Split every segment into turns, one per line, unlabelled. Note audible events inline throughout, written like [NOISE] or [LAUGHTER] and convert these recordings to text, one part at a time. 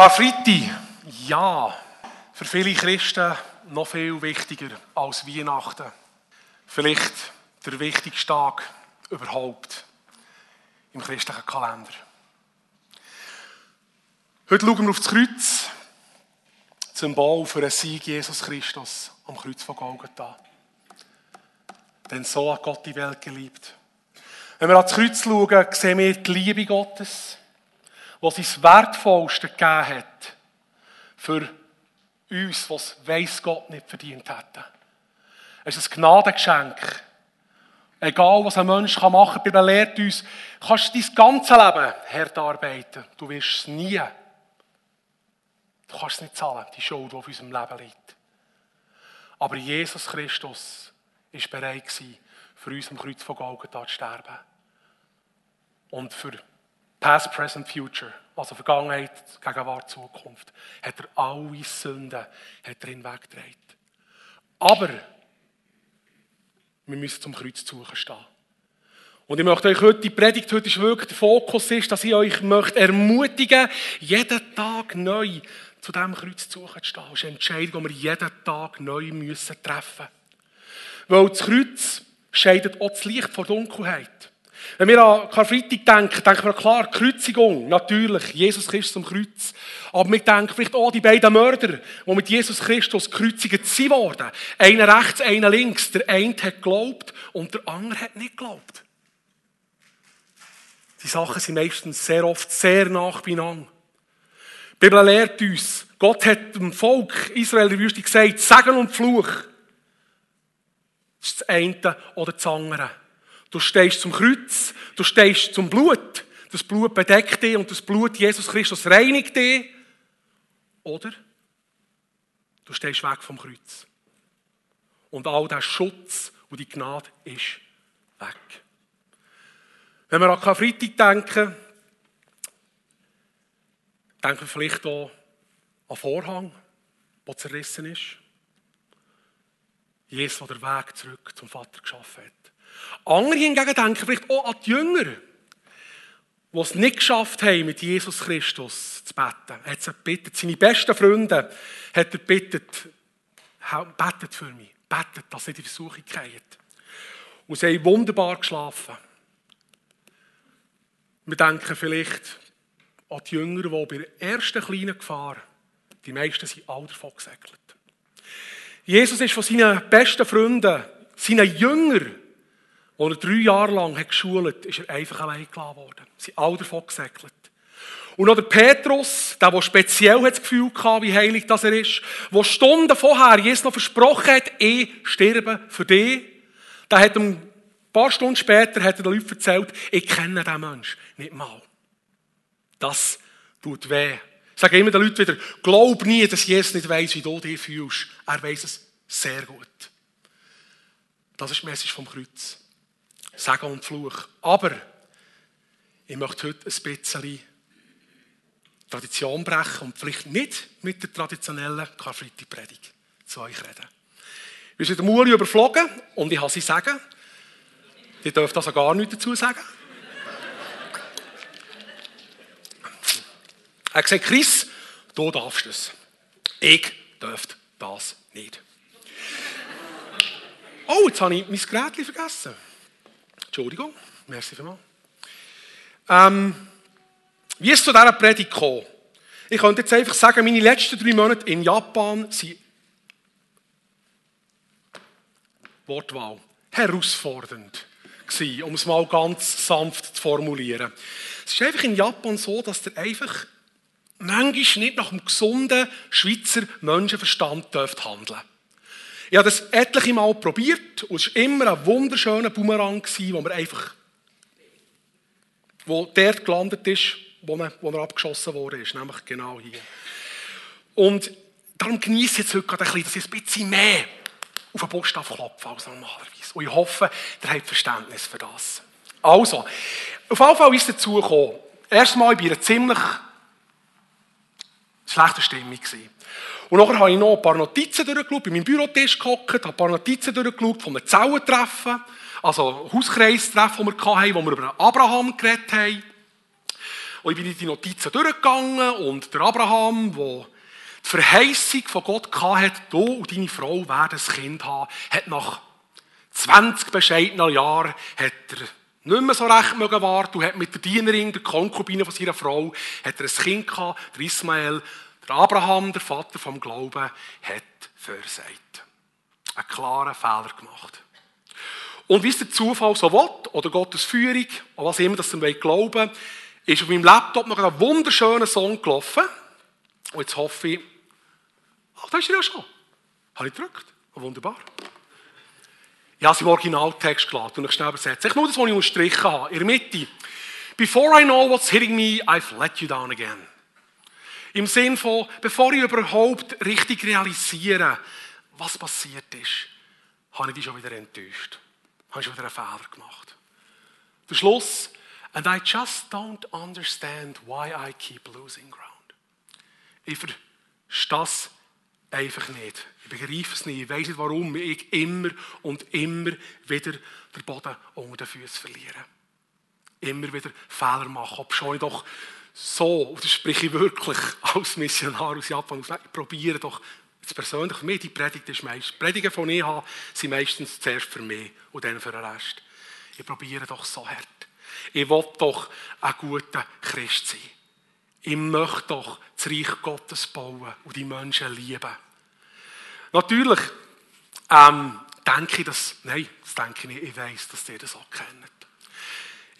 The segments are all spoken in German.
Karfreitag, ja, für viele Christen noch viel wichtiger als Weihnachten. Vielleicht der wichtigste Tag überhaupt im christlichen Kalender. Heute schauen wir auf das Kreuz, das Symbol für den Sieg Jesus Christus am Kreuz von Golgatha. Denn so hat Gott die Welt geliebt. Wenn wir ans Kreuz schauen, sehen wir die Liebe Gottes, was sein Wertvollste gegeben hat für uns, was weiß Gott nicht verdient hätte. Es ist ein Gnadengeschenk. Egal, was ein Mensch machen kann, Bibel lehrt uns, kannst du dein ganzes Leben hart arbeiten. Du wirst es nie. Du kannst es nicht zahlen, die Schuld, die auf unserem Leben liegt. Aber Jesus Christus ist bereit für uns am Kreuz von Golgatha zu sterben. Und für Past, Present, Future, also Vergangenheit, Gegenwart, Zukunft, hat er alle Sünden hat er hinweggetragen. Aber wir müssen zum Kreuz suchen stehen. Und ich möchte euch heute, die Predigt heute ist wirklich der Fokus ist, dass ich euch möchte ermutigen, jeden Tag neu zu diesem Kreuz zu suchen zu stehen. Das ist eine Entscheidung, die wir jeden Tag neu treffen müssen. Weil das Kreuz scheidet auch das Licht vor Dunkelheit. Wenn wir an Karfreitag denken, denken wir klar, Kreuzigung, natürlich, Jesus Christus am Kreuz. Aber wir denken vielleicht auch die beiden Mörder, die mit Jesus Christus gekreuzigt sind. Einer rechts, einer links. Der eine hat geglaubt und der andere hat nicht geglaubt. Die Sachen sind meistens sehr oft sehr nach beieinander. Die Bibel lehrt uns, Gott hat dem Volk Israel in der Wüste gesagt, Segen und Fluch. Das ist das eine oder das andere. Du stehst zum Kreuz, du stehst zum Blut. Das Blut bedeckt dich und das Blut Jesus Christus reinigt dich. Oder du stehst weg vom Kreuz. Und all der Schutz und die Gnade ist weg. Wenn wir an Karfreitag denken, denken wir vielleicht auch an Vorhang, der zerrissen ist. Jesus, der den Weg zurück zum Vater geschaffen hat. Andere hingegen denken vielleicht auch an die Jünger, die es nicht geschafft haben, mit Jesus Christus zu beten. Er hat sie gebeten, seine besten Freunde hat er gebeten, betet für mich, betet, dass sie die Versuchung kommen. Und sie haben wunderbar geschlafen. Wir denken vielleicht an die Jünger, die bei der ersten kleinen Gefahr, die meisten sind alle davon gesegelt. Jesus ist von seinen besten Freunden, seinen Jüngern, die er drei Jahre lang hat geschult ist er einfach allein gelassen worden. Sie sind alle davon gesegelt. Und noch der Petrus, der, der speziell das Gefühl hatte, wie heilig das er ist, der Stunden vorher Jesus noch versprochen hat, ich sterbe für dich, der hat ein paar Stunden später hat er den Leuten erzählt, ich kenne diesen Menschen nicht mal. Das tut weh. Ich sage immer den Leuten wieder, glaub nie, dass Jesus nicht weiß, wie du dich fühlst. Er weiß es sehr gut. Das ist die Message vom Kreuz. Segen und Fluch. Aber ich möchte heute ein bisschen Tradition brechen und vielleicht nicht mit der traditionellen Karfreitag-Predigt zu euch reden. Wir sind Muli überflogen und ich habe sie sagen. Die dürfen also gar nichts dazu sagen. Er gesagt, Chris, du darfst es. Ich dürfte das nicht. Oh, jetzt habe ich mein Gerät vergessen. Entschuldigung, merci vielmals. Ähm, wie ist zu dieser Predigt gekommen? Ich könnte jetzt einfach sagen, meine letzten drei Monate in Japan sind Wortwahl herausfordernd gewesen, um es mal ganz sanft zu formulieren. Es ist einfach in Japan so, dass der einfach manchmal nicht nach dem gesunden Schweizer Menschenverstand dürft handeln Ich habe das etliche Mal probiert und es war immer ein wunderschöner Bumerang, wo man einfach wo dort gelandet ist, wo, man, wo er abgeschossen wurde, nämlich genau hier. Und darum genieße ich jetzt heute gerade ein bisschen, dass ich ein bisschen mehr auf den Buchstaben klopfe als normalerweise. Und ich hoffe, ihr habt Verständnis für das. Also, auf jeden Fall ist es dazu gekommen. Erstmal ich einer ziemlich schlechter Stimmung. Und nachher habe ich noch ein paar Notizen durchgeschaut, bei meinem Bürotisch gehockt, habe ein paar Notizen durchgeschaut von einem Zellentreffen, also Hauskreistreffen, das wir hatten, wo wir über Abraham geredet haben. Und ich bin die Notizen durchgegangen und der Abraham, der die Verheißung von Gott hatte, du und deine Frau werden ein Kind haben, hat nach 20 bescheidenen Jahren hat er nicht mehr so recht mögen warten und hat mit der Dienerin, der Konkubine von seiner Frau, hat er ein Kind gehabt, der Ismael, der Abraham, der Vater vom Glauben, hat versagt. Einen klaren Fehler gemacht. Und wie es der Zufall so will, oder Gottes Führung, oder was immer das wir glauben ist auf meinem Laptop noch ein wunderschöner Song gelaufen. Und jetzt hoffe ich, ach, da ist er ja schon. Habe ich gedrückt. Wunderbar. Ich habe es im Originaltext geladen und ich schnell übersetzt. Ich nur das, was ich unterstrichen habe. In der Mitte. Before I know what's hitting me, I've let you down again. Im Sinn von, bevor ich überhaupt richtig realisiere, was passiert ist, habe ich dich schon wieder enttäuscht. Habe ich schon wieder einen Fehler gemacht. Der Schluss. And I just don't understand why I keep losing ground. Ich verstehe es einfach nicht. Ich begreife es nicht. Ich weiß nicht, warum ich immer und immer wieder den Boden unter den Füßen verliere. Immer wieder Fehler mache. Ob schon ich doch so, und das spreche ich wirklich [LAUGHS] als Missionar aus Japan ich probiere doch, jetzt persönlich für die Predigt ist meist, Predigen von ich habe, sind meistens zuerst für mich und dann für den Rest. Ich probiere doch so hart. Ich will doch ein guter Christ sein. Ich möchte doch das Reich Gottes bauen und die Menschen lieben. Natürlich ähm, denke ich, dass, nein, das denke ich nicht, ich weiß, dass ihr das auch kennt.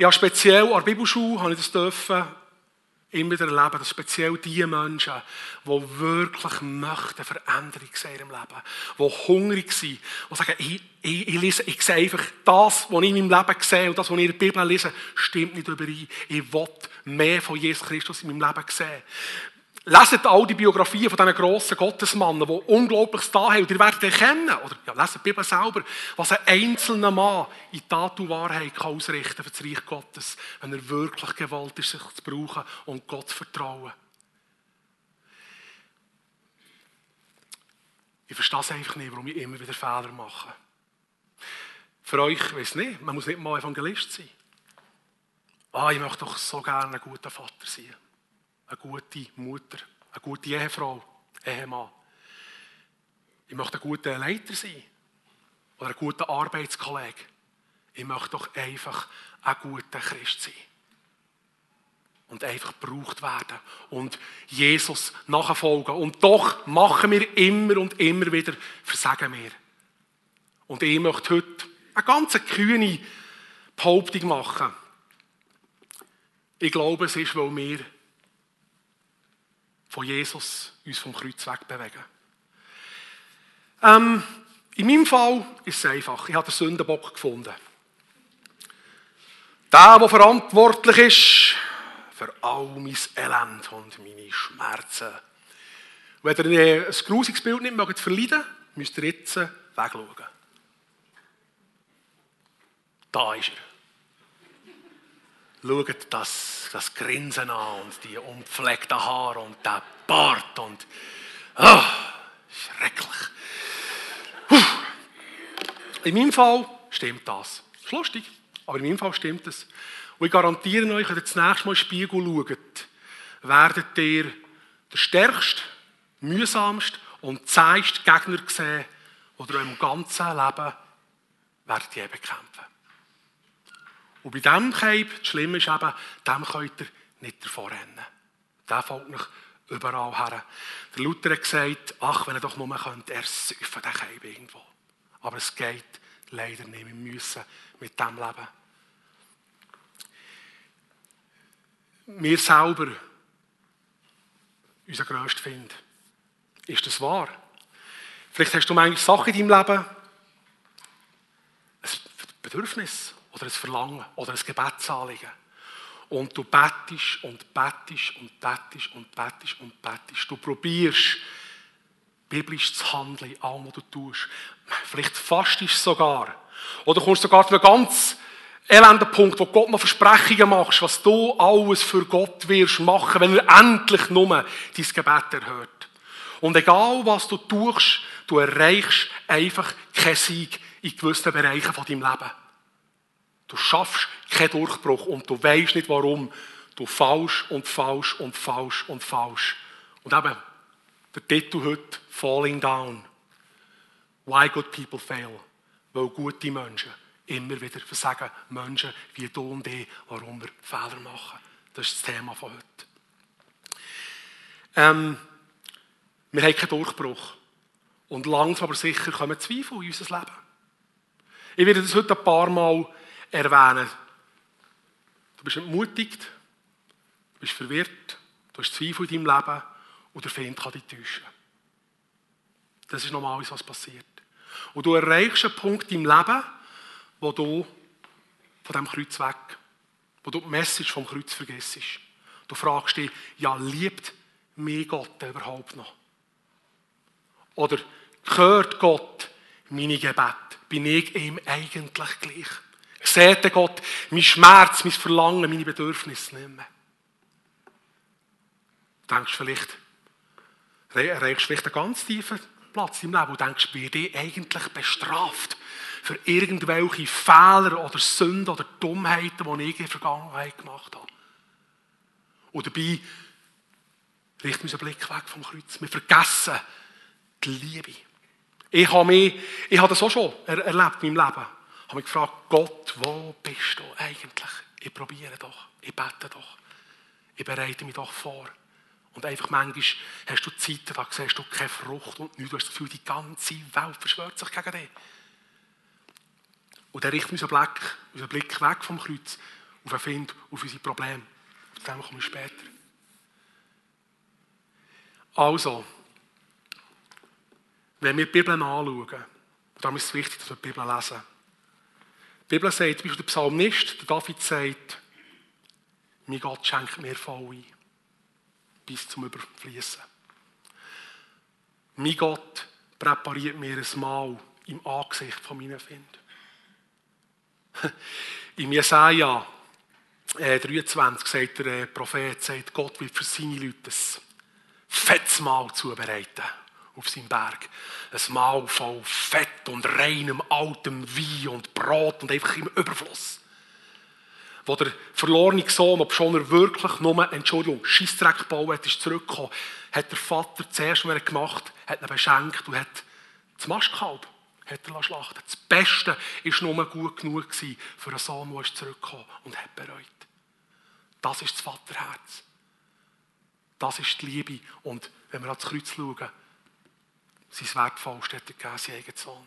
Habe speziell an der Bibelschule, habe ich das dürfen, immer wieder erleben, dass speziell die Menschen, die wirklich möchten Veränderung sehen in ihrem Leben, die hungrig sind, die sagen, ich, ich, ich, lese, ich sehe einfach das, was ich in meinem Leben sehe und das, was ich in der Bibel lese, stimmt nicht überein. Ich will mehr von Jesus Christus in meinem Leben sehen. Leset all die Biografien von diesen grossen Gottesmannen, die Unglaubliches da haben. Und ihr werdet erkennen, oder ja, leset die Bibel selber, was ein einzelner Mann in Tat und Wahrheit kann ausrichten für das Reich Gottes, wenn er wirklich gewollt ist, sich zu brauchen und Gott zu vertrauen. Ich verstehe es einfach nicht, warum ich immer wieder Fehler mache. Für euch, ich weiß nicht, man muss nicht mal Evangelist sein. Ah, ich möchte doch so gerne ein guter Vater sein eine gute Mutter, eine gute Ehefrau, Ehemann. Ich möchte ein guter Leiter sein oder ein guter Arbeitskollege. Ich möchte doch einfach ein guter Christ sein. Und einfach gebraucht werden und Jesus nachfolgen. Und doch machen wir immer und immer wieder Versagen wir. Und ich möchte heute eine ganz kühne Behauptung machen. Ich glaube, es ist, weil wir von Jesus uns vom Kreuz wegbewegen. Ähm, in meinem Fall ist es einfach. Ich habe den Sündenbock gefunden. Der, der verantwortlich ist für all mein Elend und meine Schmerzen. Wenn ihr ein grusiges Bild nicht mögt verleiden müsst ihr jetzt wegschauen. Da ist er. Schaut das, das Grinsen an und die unpflegten Haare und der Bart und oh, schrecklich. Puh. In meinem Fall stimmt das. Ist lustig, aber in meinem Fall stimmt es. Und ich garantiere euch, wenn ihr das nächste Mal in den Spiegel schaut, werdet ihr der stärkste, mühsamste und zähigste Gegner sehen, oder im ganzen Leben werdet ihr bekämpfen. Und bei diesem Cape, das Schlimme ist eben, dem könnt ihr nicht davor rennen. Der folgt noch überall her. Der Luther hat gesagt, ach, wenn er doch nur könnte, er säufen den Cape irgendwo. Aber es geht leider nicht. Wir müssen mit dem leben. Wir selber, unser grösster Find. Ist das wahr? Vielleicht hast du manchmal Sachen in deinem Leben, ein Bedürfnis, oder ein Verlangen oder ein Gebetsanliegen. Und du bettest und bettest und bettest und bettest und bettest. Du probierst, biblisch zu handeln in allem, was du tust. Vielleicht fastest du sogar. Oder kommst sogar zu einem ganz elenden Punkt, wo Gott noch Versprechungen machst, was du alles für Gott wirst machen, wenn er endlich nur dein Gebet erhört. Und egal, was du tust, du erreichst einfach keinen Sieg in gewissen Bereichen von deinem Leben. Du schaffst keinen Durchbruch und du weißt nicht warum. du falsch und falsch und falsch und falsch. Und eben, der Titel heute, Falling Down. Why good people fail. Weil gute Menschen immer wieder versagen Menschen wie du und ich, warum wir Fehler machen. Das ist das Thema von heute. Ähm, wir haben keinen Durchbruch. Und langsam aber sicher kommen Zweifel in unser Leben. Ich werde das heute ein paar Mal erwähnen. Du bist entmutigt, du bist verwirrt, du hast Zweifel in deinem Leben und der Feind kann dich täuschen. Das ist normal, was passiert. Und du erreichst einen Punkt im Leben, wo du von diesem Kreuz weg, wo du die Message vom Kreuz vergisst. Du fragst dich, ja, liebt mich Gott überhaupt noch? Oder hört Gott meine Gebete? Bin ich ihm eigentlich gleich? Seht Gott mein Schmerz, mein Verlangen, meine Bedürfnisse nicht mehr? Du denkst vielleicht, erreichst vielleicht einen ganz tiefen Platz im Leben und denkst, bin ich eigentlich bestraft für irgendwelche Fehler oder Sünden oder Dummheiten, die ich in der Vergangenheit gemacht habe. Und dabei richten unseren Blick weg vom Kreuz. Wir vergessen die Liebe. Ich habe, mich, ich habe das auch schon erlebt in meinem Leben. Habe mich gefragt, Gott, wo bist du eigentlich? Ich probiere doch, ich bete doch, ich bereite mich doch vor. Und einfach manchmal hast du Zeiten, da siehst du keine Frucht und nichts. Du hast das Gefühl, die ganze Welt verschwört sich gegen dich. Und dann richten wir unseren Blick, unseren Blick weg vom Kreuz auf den Find, auf unsere Probleme. Auf dem kommen wir später. Also, wenn wir die Bibel anschauen, darum ist es wichtig, dass wir die Bibel lesen. Die Bibel sagt, zum Beispiel der Psalmist, der David sagt, mein Gott schenkt mir voll ein, bis zum Überfließen. Mein Gott präpariert mir ein Mahl im Angesicht von meinen Finden. [LAUGHS] Im Jesaja äh, 23 sagt der äh, Prophet, sagt, Gott wird für seine Leute ein fettes Mahl zubereiten auf seinem Berg. Ein Mahl voll Fett und reinem altem Wein und Brot und einfach im Überfluss. Wo der verlorene Sohn, ob schon er wirklich nur, Entschuldigung, Scheissdreck gebaut hat, ist zurückgekommen, hat der Vater zuerst, was er gemacht hat, ihn beschenkt und hat das Mastkalb hat er schlachten Das Beste war nur gut genug für einen Sohn, der zurückgekommen und hat bereut. Das ist das Vaterherz. Das ist die Liebe. Und wenn wir ans Kreuz schauen, sein Wertvollste hat er gegeben, sein eigener Sohn.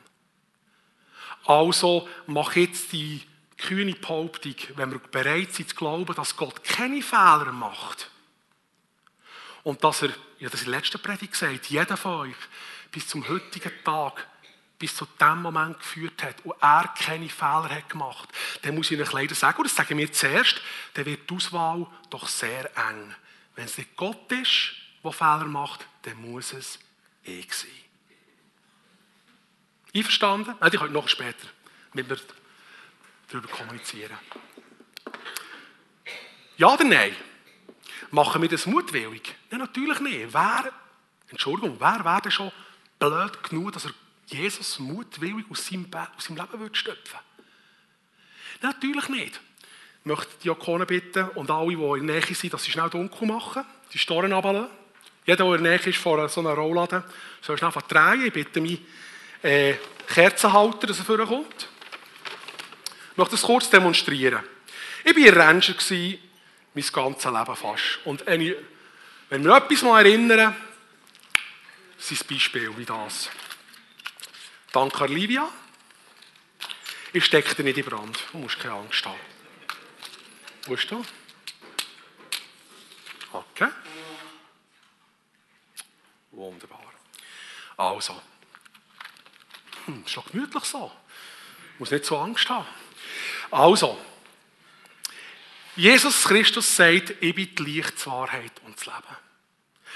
Also mach jetzt die kühne Behauptung, wenn wir bereit sind zu glauben, dass Gott keine Fehler macht. Und dass er, ja, das in der letzten Predigt gesagt, jeder von euch bis zum heutigen Tag bis zu dem Moment geführt hat und er keine Fehler hat gemacht, dann muss ich euch leider sagen, und das sagen wir zuerst, dann wird die Auswahl doch sehr eng. Wenn es nicht Gott ist, der Fehler macht, dann muss es ich sein. Einverstanden? Nein, ich heute noch später mit mir darüber kommunizieren. Ja oder nein? Machen wir das mutwillig? Nein, natürlich nicht. Wer, Entschuldigung, wer wäre schon blöd genug, dass er Jesus mutwillig aus seinem, aus seinem Leben würde stöpfen Natürlich nicht. Ich möchte die Diakonen bitten und alle, die in der Nähe sind, dass sie schnell dunkel machen, die Storen runterlassen. Jeder, der in der Nähe ist vor so einer Rollladen, soll schnell drehen. Ich bitte mich, äh, Kerzenhalter, dass er vorkommt. Ich möchte das kurz demonstrieren. Ich war Ranger, mein ganzes Leben fast. Und wenn wir etwas mal erinnern, es Beispiele wie das. Danke, Olivia. Ich stecke dir nicht in Brand. Du musst keine Angst haben. Wo ist du? Okay. Wunderbar. Also. Hm, ist doch gemütlich so. Muss nicht so Angst haben. Also. Jesus Christus sagt, ich bin die Licht, die Wahrheit und das Leben.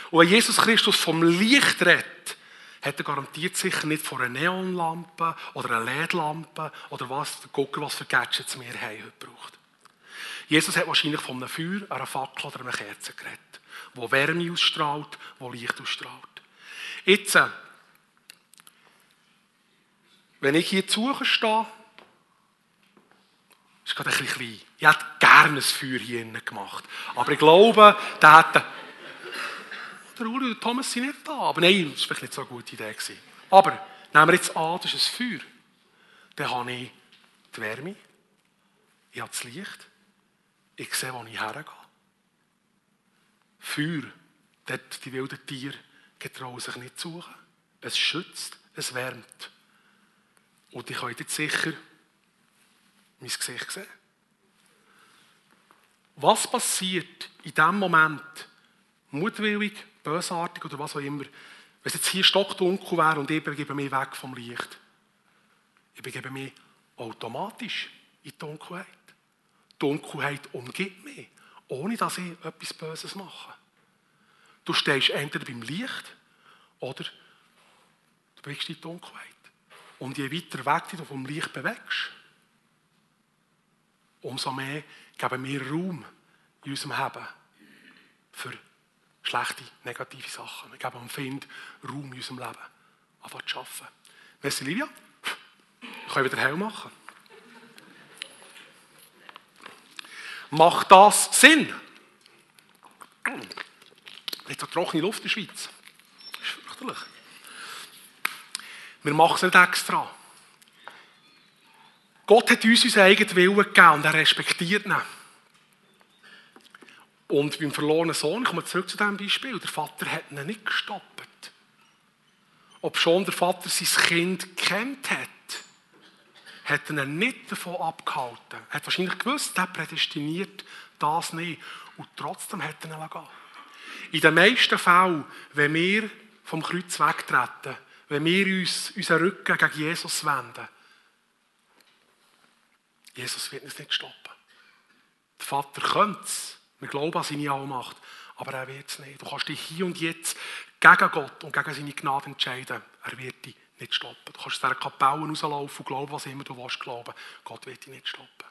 Und wenn Jesus Christus vom Licht redet, hat er garantiert sicher nicht vor einer Neonlampe oder einer LED-Lampe oder was, gucken, was für Gadgets wir haben heute braucht. Jesus hat wahrscheinlich von einem Feuer, einer Fackel oder einer Kerze geredet, wo Wärme ausstrahlt, wo Licht ausstrahlt. Jetzt, äh, wenn ich hier zu stehe, ist gerade ein bisschen klein. Ich hätte gerne ein Feuer hier innen gemacht. Aber ich glaube, der hätte... Der Uli und Thomas sind nicht da. Aber nein, das war vielleicht nicht so eine gute Idee. Gewesen. Aber nehmen wir jetzt an, das ist ein Feuer. Dann habe ich die Wärme, ich habe das Licht, ich sehe, wo ich hergehe. Feuer, dort die wilden Tiere getrauen sich nicht zu suchen. Es schützt, es wärmt. Und ich könnt jetzt sicher mein Gesicht sehen. Was passiert in dem Moment, mutwillig, bösartig oder was auch immer, wenn es jetzt hier stockdunkel wäre und ich begebe mich weg vom Licht? Ich begebe mich automatisch in die Dunkelheit. Die Dunkelheit umgibt mich, ohne dass ich etwas Böses mache. Du stehst entweder beim Licht oder du bewegst in die Dunkelheit. Und je weiter weg du vom Licht bewegst, umso mehr geben wir Raum in unserem Leben für schlechte, negative Sachen. Wir geben dem Find Raum in unserem Leben, anfangen zu arbeiten. Merci, Livia. Wir können wieder hell machen. Macht das Sinn? Nicht so trockene Luft in der Schweiz. Das ist fürchterlich. Wir machen es nicht extra. Gott hat uns unseren eigenen Willen gegeben und er respektiert ihn. Und beim verlorenen Sohn, ich komme zurück zu diesem Beispiel, der Vater hat ihn nicht gestoppt. Ob schon der Vater sein Kind kennt hat, hat er ihn nicht davon abgehalten. Er hat wahrscheinlich gewusst, der prädestiniert das nicht. Und trotzdem hat er ihn gehen In den meisten Fällen, wenn wir vom Kreuz wegtreten, wenn wir uns unseren Rücken gegen Jesus wenden, Jesus wird uns nicht stoppen. Der Vater könnte es. Wir glauben an seine Allmacht. Aber er wird es nicht. Du kannst dich hier und jetzt gegen Gott und gegen seine Gnade entscheiden. Er wird dich nicht stoppen. Du kannst aus dieser Kapelle rauslaufen und glauben, was immer du willst glauben. Gott wird dich nicht stoppen.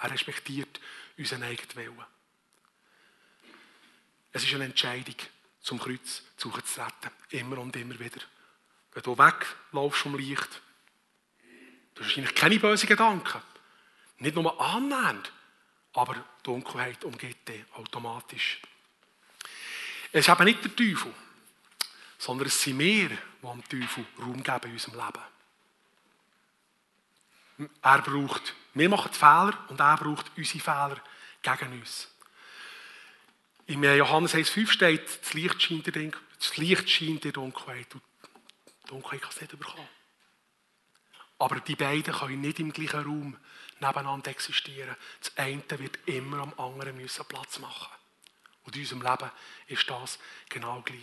Er respektiert unseren eigenen Willen. Es ist eine Entscheidung, zum Kreuz zu treten. Immer und immer wieder. Wenn du weglaufst vom Licht, du hast wahrscheinlich keine bösen Gedanken. Nicht nur annähernd, aber Dunkelheit umgeht dich automatisch. Es ist eben nicht der Teufel, sondern es sind wir, die dem Teufel Raum geben in unserem Leben. Er braucht, wir machen die Fehler und er braucht unsere Fehler gegen uns. Im Johannes 1,5 steht, das Licht scheint in in Dunkelheit und Dunkelheit kann es nicht überkommen. Aber die beiden können nicht im gleichen Raum nebeneinander existieren. Das eine wird immer am anderen müssen Platz machen. Und in unserem Leben ist das genau gleich.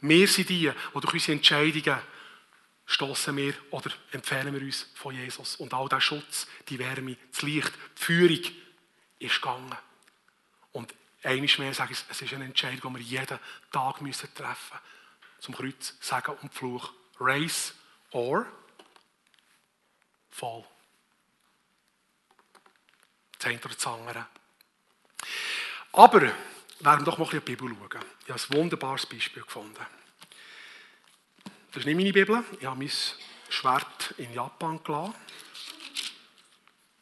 Wir sind die, die durch unsere Entscheidungen stoßen wir oder empfehlen wir uns von Jesus. Und all der Schutz, die Wärme, das Licht, die Führung ist gegangen. Und einmal mehr sage ich, es ist eine Entscheidung, die wir jeden Tag treffen müssen. Zum Kreuz, Sagen und Fluch. Race or Fall. Das eine oder das andere. Aber, werden wir doch mal ein bisschen die Bibel schauen. Ich habe ein wunderbares Beispiel gefunden. Das ist nicht meine Bibel. Ich habe mein Schwert in Japan gelassen.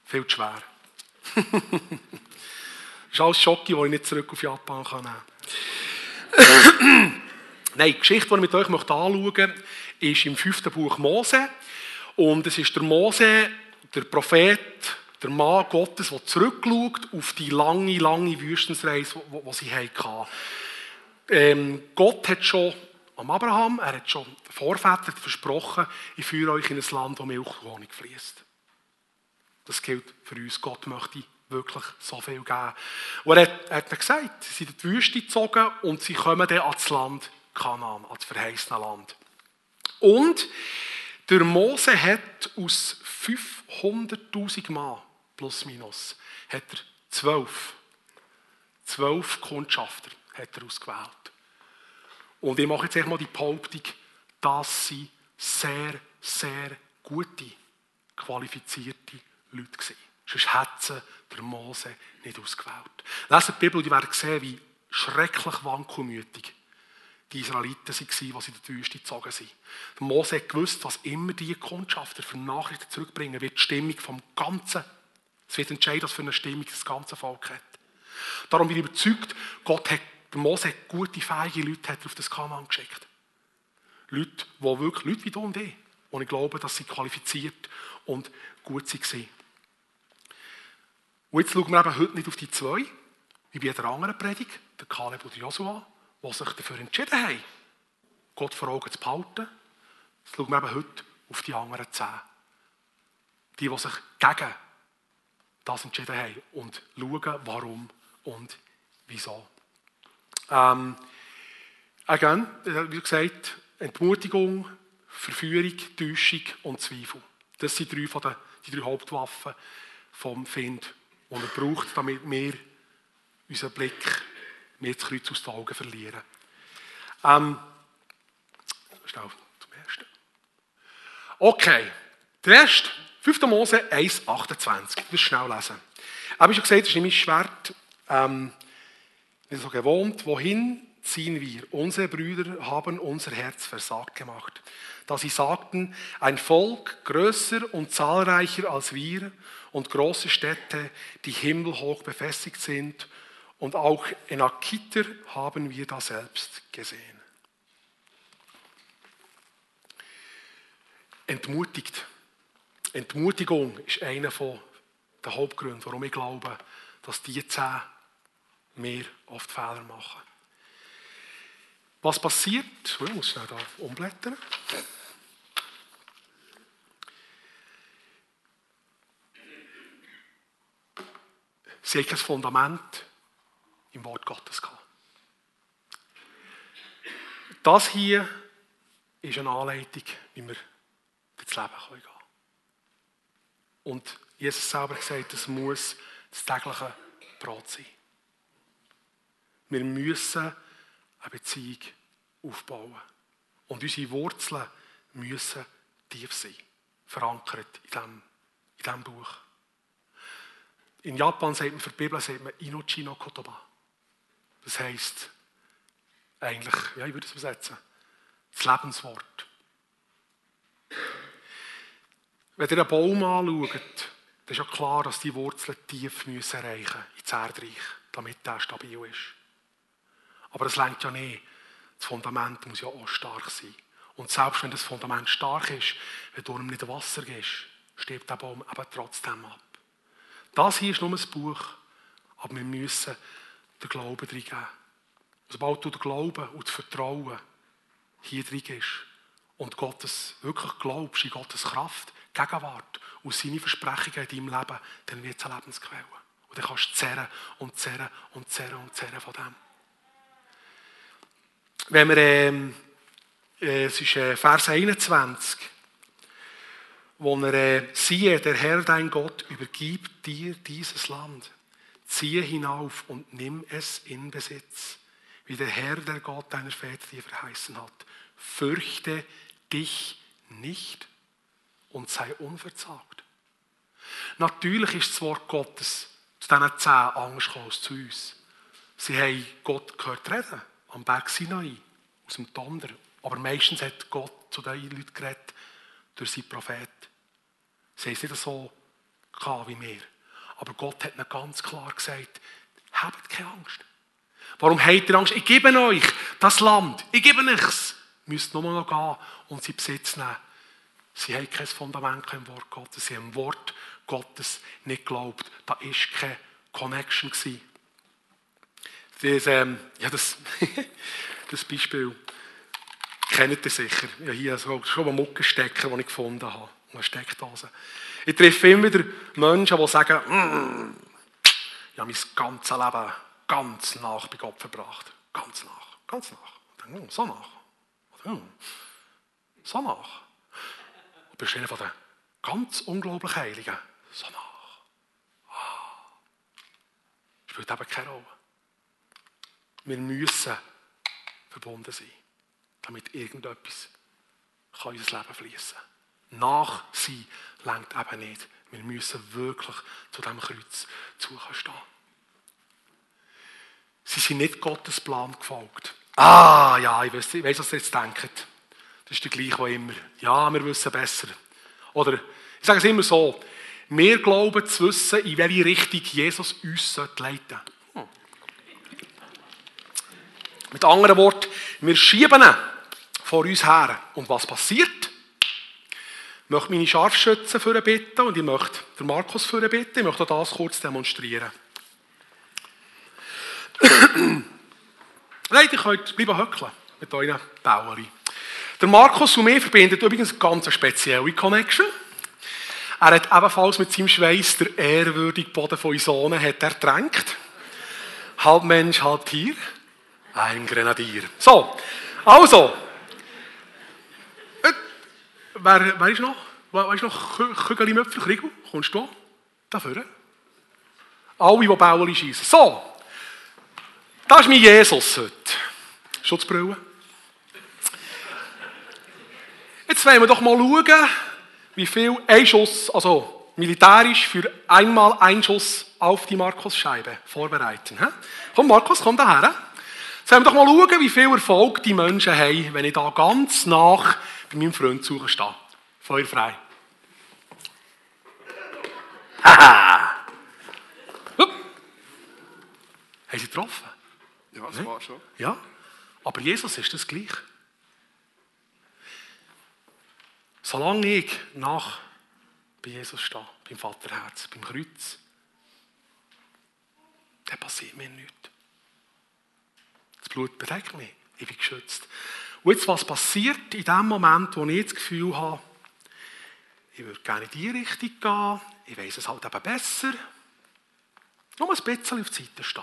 Viel zu schwer. [LAUGHS] das ist alles Schocke, die ich nicht zurück auf Japan nehmen kann. Nein, die Geschichte, die ich mit euch anschauen möchte, ist im fünften Buch Mose. Und es ist der Mose, der Prophet, der Mann Gottes, der zurückschaut auf die lange, lange Wüstensreise, die sie hatten. Ähm, Gott hat schon am Abraham, er hat schon den Vorvätern versprochen, ich führe euch in ein Land, wo Milch und Honig fließt. Das gilt für uns. Gott möchte wirklich so viel geben. Und er hat, er hat gesagt, sie sind in die Wüste gezogen und sie kommen dann ans Land Kanaan, ans verheißene Land. Und der Mose hat aus 500.000 Mann, plus minus, hat er zwölf, zwölf Kundschafter hat er ausgewählt. Und ich mache jetzt einmal die Behauptung, dass sie sehr, sehr gute, qualifizierte Leute waren. Sonst hätte der Mose nicht ausgewählt. Lesen die Bibel, die werden sehen, wie schrecklich wankelmütig die Israeliten waren, die in die Wüste gezogen sind. Der Mose hat gewusst, was immer die Kundschafter für Nachrichten zurückbringen, wird die Stimmung vom ganzen Es wird entscheiden, was für eine Stimmung das ganze Volk hat. Darum bin ich überzeugt, Gott hat, der Mose hat gute, fähige Leute auf das Kanaan geschickt. Leute, die wirklich, Leute wie du und ich, und ich glaube, dass sie qualifiziert und gut waren. Und jetzt schauen wir eben heute nicht auf die zwei, wie bei jeder anderen Predigt, der Kaleb und Joshua, die sich dafür entschieden haben, Gott vor Augen zu behalten. Jetzt schauen wir eben heute auf die anderen zehn. Die, die sich gegen das entschieden haben und schauen, warum und wieso. Ähm, again, wie gesagt, Entmutigung, Verführung, Täuschung und Zweifel. Das sind drei von den, die drei Hauptwaffen vom Find, die er braucht, damit wir unseren Blick mehr das Kreuz aus den Augen verlieren. Ähm, schnell zum ersten. Okay, der erste, 5. Mose 1,28. Das schnell lesen. Ich habe gesagt, es ist nämlich Schwert, ähm, nicht so gewohnt. Wohin ziehen wir? Unsere Brüder haben unser Herz versagt gemacht. Da sie sagten, ein Volk größer und zahlreicher als wir und große Städte, die himmelhoch befestigt sind. Und auch in Akiter haben wir da selbst gesehen. Entmutigt. Entmutigung ist einer der Hauptgründe, warum ich glaube, dass die zehn mehr oft Fehler machen. Was passiert? Ich muss schnell da umblättern. Sie haben kein Fundament im Wort Gottes gehabt. Das hier ist eine Anleitung, wie wir durchs Leben gehen können. Und Jesus selber gesagt, es muss das tägliche Brot sein. Wir müssen eine Beziehung aufbauen. Und unsere Wurzeln müssen tief sein, verankert in diesem, in diesem Buch. In Japan sagt man für die Bibel sagt man Inochi no Kotoba. Das heisst, eigentlich, ja, ich würde es übersetzen, das Lebenswort. Wenn ihr einen Baum anschaut, dann ist ja klar, dass die Wurzeln tief müssen erreichen ins Erdreich, damit der stabil ist. Aber es längt ja nicht. Das Fundament muss ja auch stark sein. Und selbst wenn das Fundament stark ist, wenn du ihm nicht Wasser gibst, stirbt der Baum eben trotzdem ab. Das hier ist nur ein Buch, aber wir müssen den Glauben reingeben. Sobald du den Glauben und das Vertrauen hier drin gibst und Gottes wirklich glaubst in Gottes Kraft, Gegenwart und seine Versprechungen in deinem Leben, dann wird es eine Lebensquelle. Und dann kannst du zerren und zerren und zerren und zerren von dem. Wenn wir, ähm, äh, es ist äh, Vers 21, wo er, äh, siehe, der Herr dein Gott übergibt dir dieses Land. Ziehe hinauf und nimm es in Besitz, wie der Herr, der Gott deiner Väter dir verheißen hat. Fürchte dich nicht und sei unverzagt. Natürlich ist das Wort Gottes zu diesen zehn angesprochen zu uns. Sie haben Gott gehört reden am Berg Sinai, aus dem Donner. Aber meistens hat Gott zu diesen Leuten geredet durch seinen Prophet. Sie haben es nicht so wie wir. Aber Gott hat ihnen ganz klar gesagt, habt keine Angst. Warum habt ihr Angst? Ich gebe euch das Land. Ich gebe nichts. Ihr müsst nur noch gehen und sie Besitz nehmen. Sie haben kein Fundament im Wort Gottes. Sie haben im Wort Gottes nicht geglaubt. Da war keine Connection. Das, ähm, ja, das, [LAUGHS] das Beispiel kennt ihr sicher. Ja, hier so, schon einen Muckenstecker, den ich gefunden habe. Eine Steckdose. Ich treffe immer wieder Menschen, die sagen, mm, ich habe mein ganzes Leben ganz nach bei Gott verbracht. Ganz nach. Ganz nach. Denke, oh, so nach. Oh, so nach. Und bist einer von den ganz unglaublich Heiligen. So nach. Ah. Spielt eben keine Rolle. Wir müssen verbunden sein, damit irgendetwas in unser Leben fließen kann. Nach sein längt eben nicht. Wir müssen wirklich zu diesem Kreuz stehen. Sie sind nicht Gottes Plan gefolgt. Ah, ja, ich weiß, ich weiß was ihr jetzt denkt. Das ist der gleiche wie immer. Ja, wir wissen besser. Oder, ich sage es immer so, Wir glauben zu wissen, in welche Richtung Jesus uns leiten sollte. Mit anderen Worten, wir schieben ihn vor uns her. Und was passiert? Ich möchte meine Scharfschützen für bitten und ich möchte den Markus für bitten. Ich möchte das kurz demonstrieren. Nein, ihr könnt bleiben höckeln mit euren Bauern. Der Markus und mir verbindet übrigens eine ganz spezielle Connection. Er hat ebenfalls mit seinem Schweiß der ehrwürdige Boden von Isonen hat er. Halb Mensch, halb Tier. Ein Grenadier. So, also. Wer, wer ist noch? Wer ist noch? Kügeli Möpfel, Kriegel? Kommst du da? vorne? Alle, die Bauern schießen. So. Das ist mein Jesus heute. Schutzbrille. Jetzt wollen wir doch mal schauen, wie viel ein Schuss, also militärisch für einmal ein Schuss auf die Markusscheibe vorbereiten. Komm, Markus, komm daher. Jetzt wollen wir doch mal schauen, wie viel Erfolg die Menschen haben, wenn ich da ganz nach bei meinem Freund suchen stehe. Feuer frei. Haha! Haben sie getroffen?
Ja, das war schon.
Ja, aber Jesus ist das gleich. Solange ich nach bei Jesus stehe, beim Vaterherz, beim Kreuz, dann passiert mir nichts. Das Blut bedeckt mich, ich bin geschützt. Und jetzt, was passiert in dem Moment, wo ich das Gefühl habe, ich würde gerne in diese Richtung gehen, ich weiß es halt eben besser, nur ein bisschen auf die Seite stehen.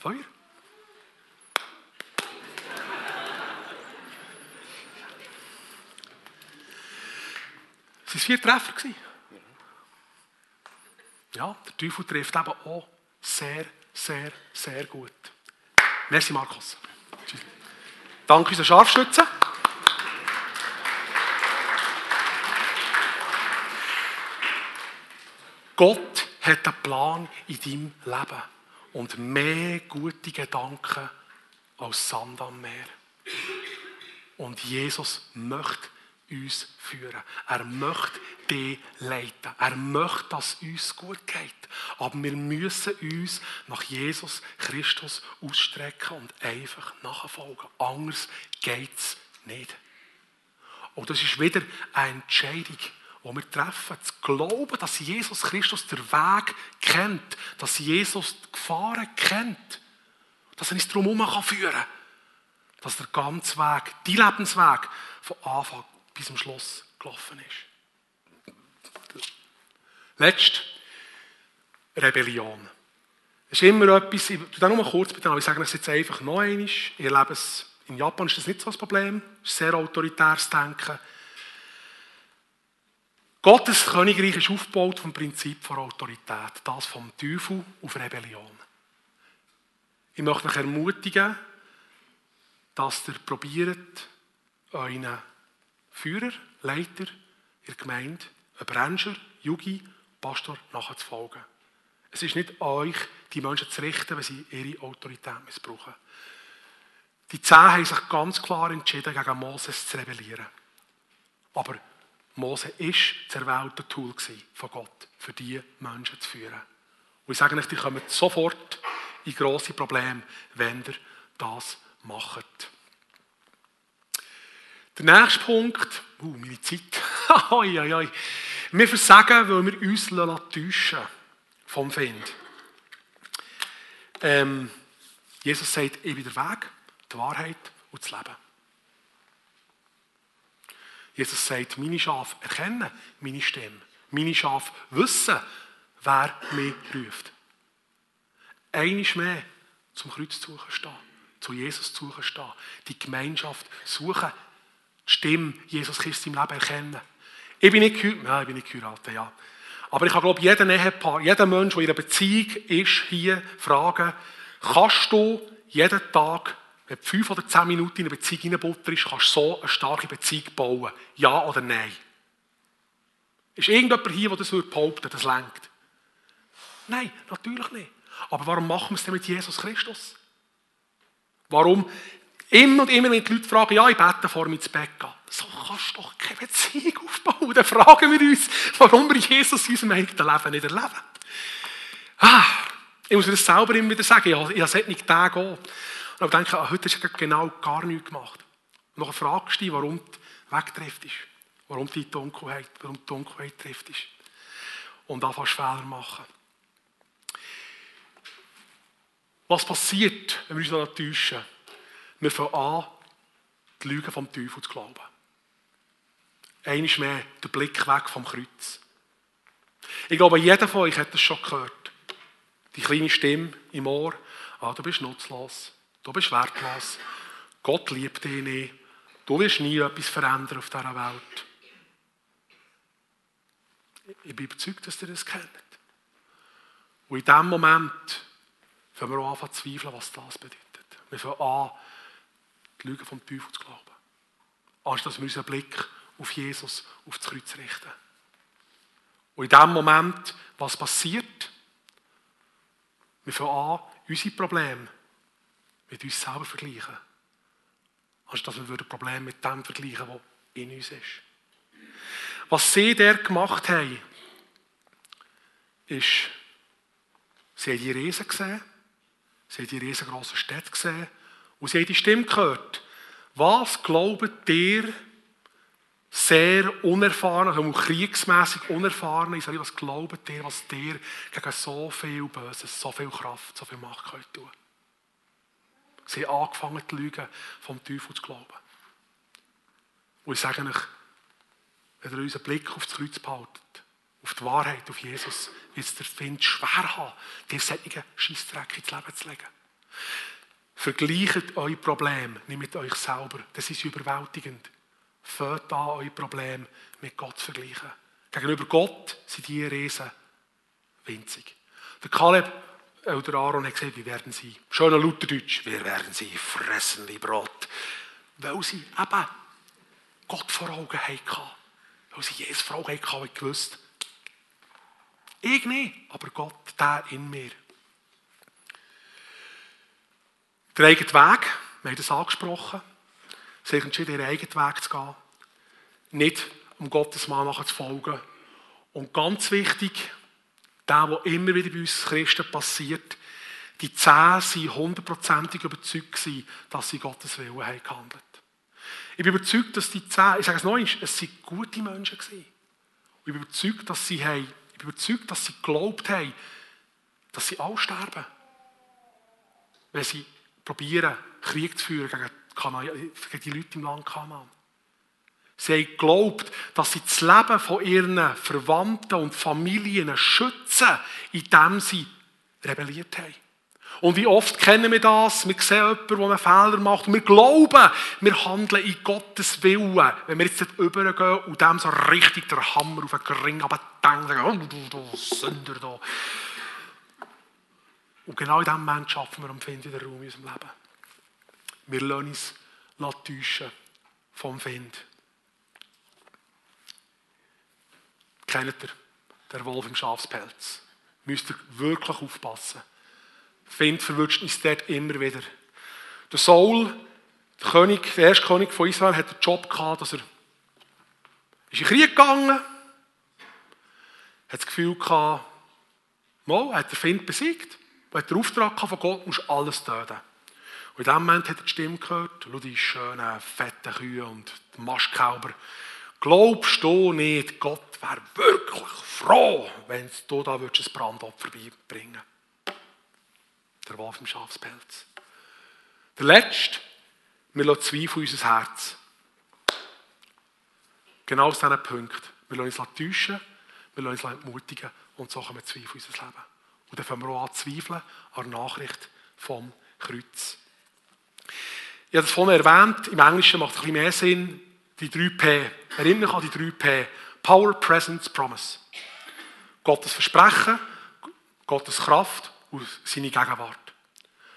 Feuer. [LAUGHS] Es waren vier Treffer. Ja, der Teufel trifft eben auch sehr, sehr, sehr gut. Merci, Markus. Danke unseren Scharfschützen. Gott hat einen Plan in deinem Leben und mehr gute Gedanken als Sand am Meer. Und Jesus möchte uns führen. Er möchte dich leiten. Er möchte, dass es uns gut geht. Aber wir müssen uns nach Jesus Christus ausstrecken und einfach nachfolgen. Anders geht es nicht. Und das ist wieder eine Entscheidung, die wir treffen. Zu glauben, dass Jesus Christus den Weg kennt, dass Jesus die Gefahren kennt, dass er uns darum führen kann. Dass der ganze Weg, die Lebensweg, von Anfang bis zum Schluss gelaufen ist. Letzt, Rebellion. Das ist immer etwas, ich tue nur kurz aber ich sage es jetzt einfach noch einmal. Ich erlebe es, in Japan ist das nicht so ein Problem. Es ist sehr autoritäres Denken. Gottes Königreich ist aufgebaut vom Prinzip von Autorität, das vom Teufel auf Rebellion. Ich möchte euch ermutigen, dass ihr probiert, euren Führer, Leiter in der Gemeinde, ein Branscher, Jugi, Pastor nachzufolgen. Es ist nicht an euch, die Menschen zu richten, wenn sie ihre Autorität missbrauchen. Die Zehn haben sich ganz klar entschieden, gegen Moses zu rebellieren. Aber Mose ist das erwählte Tool von Gott, für diese Menschen zu führen. Und ich sage euch, die kommen sofort in grosse Probleme, wenn ihr das macht. Der nächste Punkt, uh, meine Zeit. [LAUGHS] oi, oi, oi. Wir versagen, weil wir uns täuschen vom Feind. Ähm, Jesus sagt, ich bin der Weg, die Wahrheit und das Leben. Jesus sagt, meine Schafe erkennen meine Stimme. Meine Schafe wissen, wer mich ruft. Eines mehr zum Kreuz zu suchen stehen, zu Jesus zu suchen stehen, die Gemeinschaft suchen, Stimme Jesus Christus im Leben erkennen. Ich bin nicht geheiratet, ja, ich bin nicht geheiratet, ja. Aber ich glaube jeden Ehepaar, jeden Mensch, der in einer Beziehung ist, hier fragen, kannst du jeden Tag, wenn du fünf oder zehn Minuten in eine Beziehung hineinbutterst, kannst du so eine starke Beziehung bauen? Ja oder nein? Ist irgendjemand hier, der das behaupten das lenkt? Nein, natürlich nicht. Aber warum machen wir es denn mit Jesus Christus? Warum Immer und immer, wenn die Leute fragen, ja, ich bete vor mir ins Bett gehen. so kannst du doch keine Beziehung aufbauen. Dann fragen wir uns, warum wir Jesus in unserem eigenen Leben nicht erleben. Ah, ich muss mir das selber immer wieder sagen, ich ich habe nicht Tage gehen. Und ich denke, ah, heute hast du genau gar nichts gemacht. Und dann fragst du dich, warum du wegtrifft ist. Warum die Dunkelheit, warum die Dunkelheit trifft ist. Und anfängst Fehler machen. Was passiert, wenn wir uns täuschen? Wir fangen an, die Lüge vom Teufel zu glauben. Einmal mehr der Blick weg vom Kreuz. Ich glaube, jeder von euch hat das schon gehört. Die kleine Stimme im Ohr. Ah, du bist nutzlos. Du bist wertlos. Gott liebt dich nicht. Du wirst nie etwas verändern auf dieser Welt. Ich bin überzeugt, dass ihr das kennt. Und in dem Moment fangen wir an zu zweifeln, was das bedeutet. Wir fangen an, die Lüge vom Teufel zu glauben. Anstatt dass wir unseren Blick auf Jesus, auf das Kreuz richten. Und in dem Moment, was passiert? Wir fangen an, unsere Probleme mit uns selber vergleichen. Anstatt dass wir das Problem mit dem vergleichen, was in uns ist. Was sie der gemacht haben, ist, sie haben die Riesen gesehen, sie haben die riesengroßen Städte gesehen und sie haben die Stimme gehört. Was glaubt ihr, sehr unerfahren, also kriegsmässig unerfahren ist, was glaubt ihr, was dir gegen so viel Böses, so viel Kraft, so viel Macht tun? Sie haben angefangen, die Lügen vom Teufel zu glauben. Und ich sage euch, wenn ihr unseren Blick auf das Kreuz behaltet, auf die Wahrheit, auf Jesus, wird es der Wind schwer haben, dir solche Scheissdreck ins Leben zu legen. Vergleicht euer Problem nicht mit euch selber. Das ist überwältigend. Fängt an, euer Problem mit Gott zu vergleichen. Gegenüber Gott sind die Riesen winzig. Der Kaleb oder Aaron hat gesagt, wir werden sie, schöner Lutherdeutsch, wir werden sie fressen wie Brot. Weil sie eben Gott vor Augen hatten. Weil sie Jesus vor Augen hatten und gewusst, ich nicht, aber Gott, der in mir. Der eigene Weg, wir haben das angesprochen, sich entschieden, ihren eigenen Weg zu gehen. Nicht um Gottes Mann nachher zu folgen. Und ganz wichtig, der, was immer wieder bei uns Christen passiert, die Zehn sind hundertprozentig überzeugt dass sie Gottes Willen haben gehandelt. Ich bin überzeugt, dass die Zehn, ich sage es noch einmal, es sind gute Menschen. Und ich bin überzeugt, dass sie haben, ich bin überzeugt, dass sie geglaubt haben, dass sie alle sterben. Wenn sie probieren, Krieg zu führen gegen gegen die Leute im Land Kanaan. Sie haben geglaubt, dass sie das Leben von ihren Verwandten und Familien schützen, indem sie rebelliert haben. Und wie oft kennen wir das? Wir sehen jemanden, der einen Fehler macht wir glauben, wir handeln in Gottes Willen. Wenn wir jetzt dort übergehen und dem so richtig der Hammer auf den Ring denken, oh, du, du Sünder da. Und genau in diesem Moment schaffen wir und finden den Raum in unserem Leben. Wir lassen uns täuschen vom Wind. Kennt ihr der Wolf im Schafspelz? Müsst ihr wirklich aufpassen. Wind verwünscht uns dort immer wieder. Der Saul, der, König, der erste König von Israel, hat den Job gehabt, dass er in den Krieg gegangen, hat das Gefühl gehabt, mal, hat der Wind besiegt, hat den Auftrag von Gott, musst alles töten. Und in dem Moment hat er die Stimme gehört, schau die schönen, fetten Kühe und die Mastkälber. Glaubst du nicht, Gott wäre wirklich froh, wenn du da ein Brandopfer beibringen Der Wolf im Schafspelz. Der letzte, wir lassen Zweifel in unser Herz. Genau aus diesen Punkten. Wir lassen uns täuschen, wir lassen uns entmutigen und so kommen Zweifel in unser Leben. Und dann fangen wir auch an zweifeln an der Nachricht vom Kreuz. Ich habe das vorhin erwähnt, im Englischen macht es ein bisschen mehr Sinn, die 3P. Erinnere dich an die 3P. Power, Presence, Promise. Gottes Versprechen, Gottes Kraft und seine Gegenwart.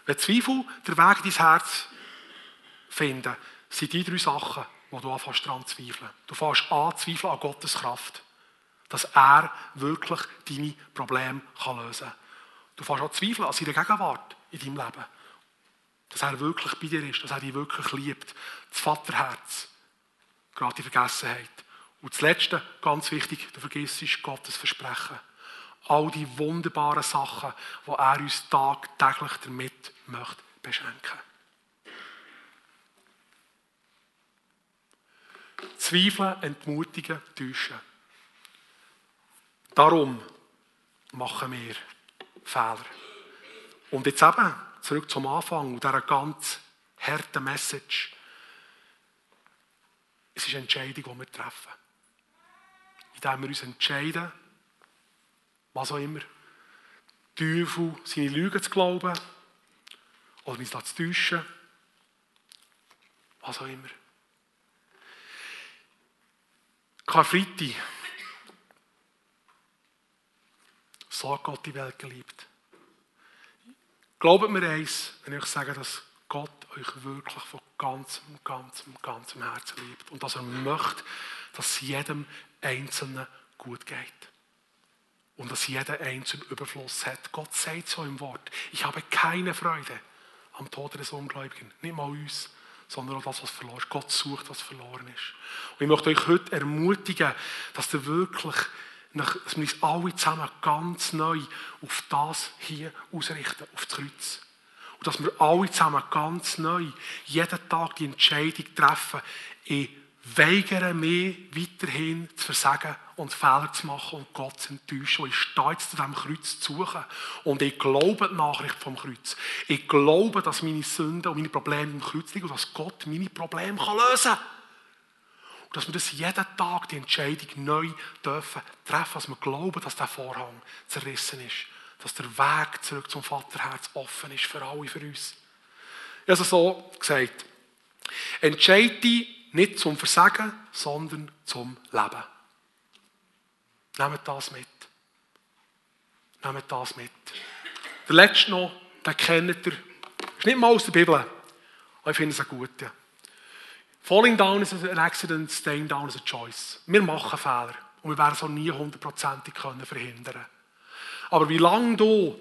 Wenn Zweifel den Weg in dein Herz finden, sind die drei Sachen, wo du anfängst daran zu zweifeln. Du fängst an zu zweifeln an Gottes Kraft. Dass er wirklich deine Probleme lösen kann. Du fängst an zu zweifeln an seiner Gegenwart in deinem Leben dass er wirklich bei dir ist, dass er dich wirklich liebt. Das Vaterherz. gerade die Vergessenheit. Und das Letzte, ganz wichtig, du vergisst Gottes Versprechen. All die wunderbaren Sachen, die er uns tagtäglich damit möchte beschenken. Zweifeln, entmutigen, täuschen. Darum machen wir Fehler. Und jetzt eben, zurück zum Anfang und dieser ganz harten Message. Es ist eine Entscheidung, die wir treffen. Indem wir uns entscheiden, was auch immer, Teufel seine Lügen zu glauben oder uns zu täuschen, was auch immer. Karfreitag. So hat Gott die Welt geliebt. Glaubt mir eins, wenn ich euch sage, dass Gott euch wirklich von ganzem, ganzem, ganzem Herzen liebt und dass er möchte, dass es jedem Einzelnen gut geht. Und dass jeder Einzelne Überfluss hat. Gott sagt so im Wort, ich habe keine Freude am Tod des Ungläubigen. Nicht mal uns, sondern auch das, was verloren ist. Gott sucht, was verloren ist. Und ich möchte euch heute ermutigen, dass ihr wirklich, dass wir uns alle zusammen ganz neu auf das hier ausrichten, auf das Kreuz. Und dass wir alle zusammen ganz neu jeden Tag die Entscheidung treffen, ich weigere mich weiterhin zu versagen und Fehler zu machen und Gott zu enttäuschen. Und ich stehe jetzt zu diesem Kreuz zu suchen. Und ich glaube die Nachricht vom Kreuz. Ich glaube, dass meine Sünden und meine Probleme im Kreuz liegen und dass Gott meine Probleme lösen kann. Und dass wir das jeden Tag die Entscheidung neu dürfen treffen, dass wir glauben, dass der Vorhang zerrissen ist. Dass der Weg zurück zum Vaterherz offen ist für alle, für uns. Ich habe es so gesagt. Entscheide dich nicht zum Versagen, sondern zum Leben. Nehmt das mit. Nehmt das mit. Der letzte noch, den kennt ihr. Ist nicht mal aus der Bibel, aber ich finde es ein guter. Falling down is an accident, staying down is a choice. Wir machen Fehler und wir werden es auch nie hundertprozentig verhindern können. Aber wie lange du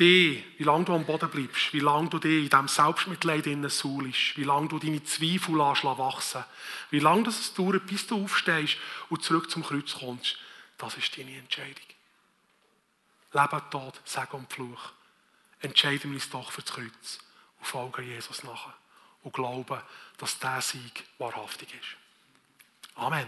dich, wie lange du am Boden bleibst, wie lange du dich in diesem Selbstmitleid suhlst, wie lange du deine Zweifel wachsen wie lange es dauert, bis du aufstehst und zurück zum Kreuz kommst, das ist deine Entscheidung. Leben, Tod, Segen und Fluch. Entscheiden wir uns doch für das Kreuz und folgen Jesus nachher und glauben, dass dieser Sieg wahrhaftig ist. Amen.